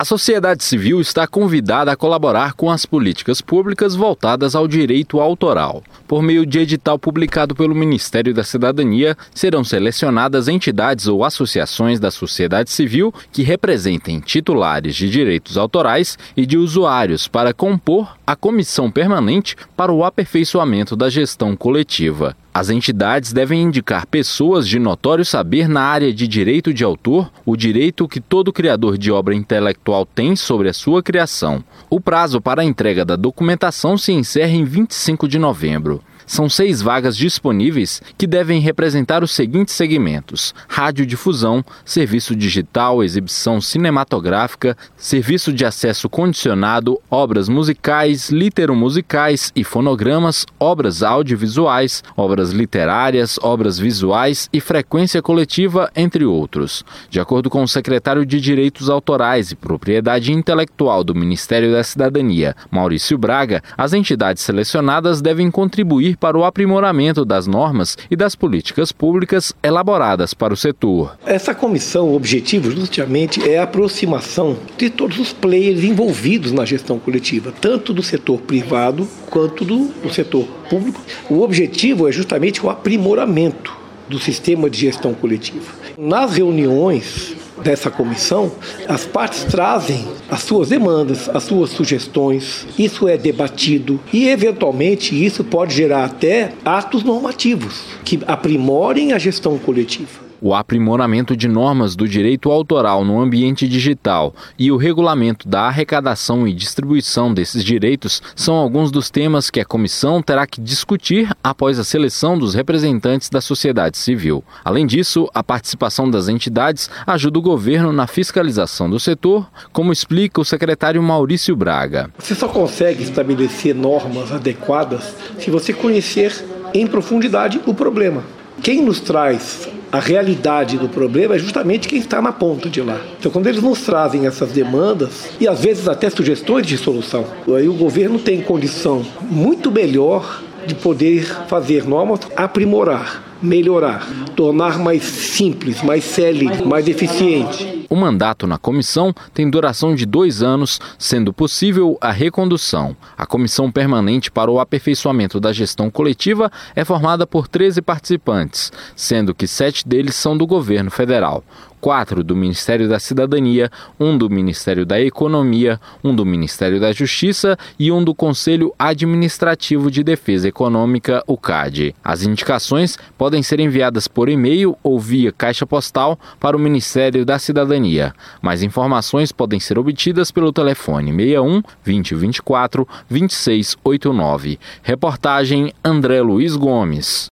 A sociedade civil está convidada a colaborar com as políticas públicas voltadas ao direito autoral. Por meio de edital publicado pelo Ministério da Cidadania, serão selecionadas entidades ou associações da sociedade civil que representem titulares de direitos autorais e de usuários para compor a comissão permanente para o aperfeiçoamento da gestão coletiva. As entidades devem indicar pessoas de notório saber na área de direito de autor, o direito que todo criador de obra intelectual tem sobre a sua criação. O prazo para a entrega da documentação se encerra em 25 de novembro. São seis vagas disponíveis que devem representar os seguintes segmentos: radiodifusão, serviço digital, exibição cinematográfica, serviço de acesso condicionado, obras musicais, literomusicais e fonogramas, obras audiovisuais, obras literárias, obras visuais e frequência coletiva, entre outros. De acordo com o secretário de Direitos Autorais e Propriedade Intelectual do Ministério da Cidadania, Maurício Braga, as entidades selecionadas devem contribuir para o aprimoramento das normas e das políticas públicas elaboradas para o setor. Essa comissão, o objetivo justamente é a aproximação de todos os players envolvidos na gestão coletiva, tanto do setor privado quanto do, do setor público. O objetivo é justamente o aprimoramento do sistema de gestão coletiva. Nas reuniões dessa comissão, as partes trazem as suas demandas, as suas sugestões, isso é debatido e, eventualmente, isso pode gerar até atos normativos que aprimorem a gestão coletiva. O aprimoramento de normas do direito autoral no ambiente digital e o regulamento da arrecadação e distribuição desses direitos são alguns dos temas que a comissão terá que discutir após a seleção dos representantes da sociedade civil. Além disso, a participação das entidades ajuda o governo na fiscalização do setor, como explica o secretário Maurício Braga. Você só consegue estabelecer normas adequadas se você conhecer em profundidade o problema. Quem nos traz a realidade do problema é justamente quem está na ponta de lá. Então, quando eles nos trazem essas demandas e às vezes até sugestões de solução, aí o governo tem condição muito melhor de poder fazer normas, aprimorar, melhorar, tornar mais simples, mais célere, mais eficiente. O mandato na comissão tem duração de dois anos, sendo possível a recondução. A comissão permanente para o aperfeiçoamento da gestão coletiva é formada por 13 participantes, sendo que sete deles são do governo federal quatro do Ministério da Cidadania, um do Ministério da Economia, um do Ministério da Justiça e um do Conselho Administrativo de Defesa Econômica, o CAD. As indicações podem ser enviadas por e-mail ou via caixa postal para o Ministério da Cidadania. Mais informações podem ser obtidas pelo telefone 61 2024 2689. Reportagem André Luiz Gomes.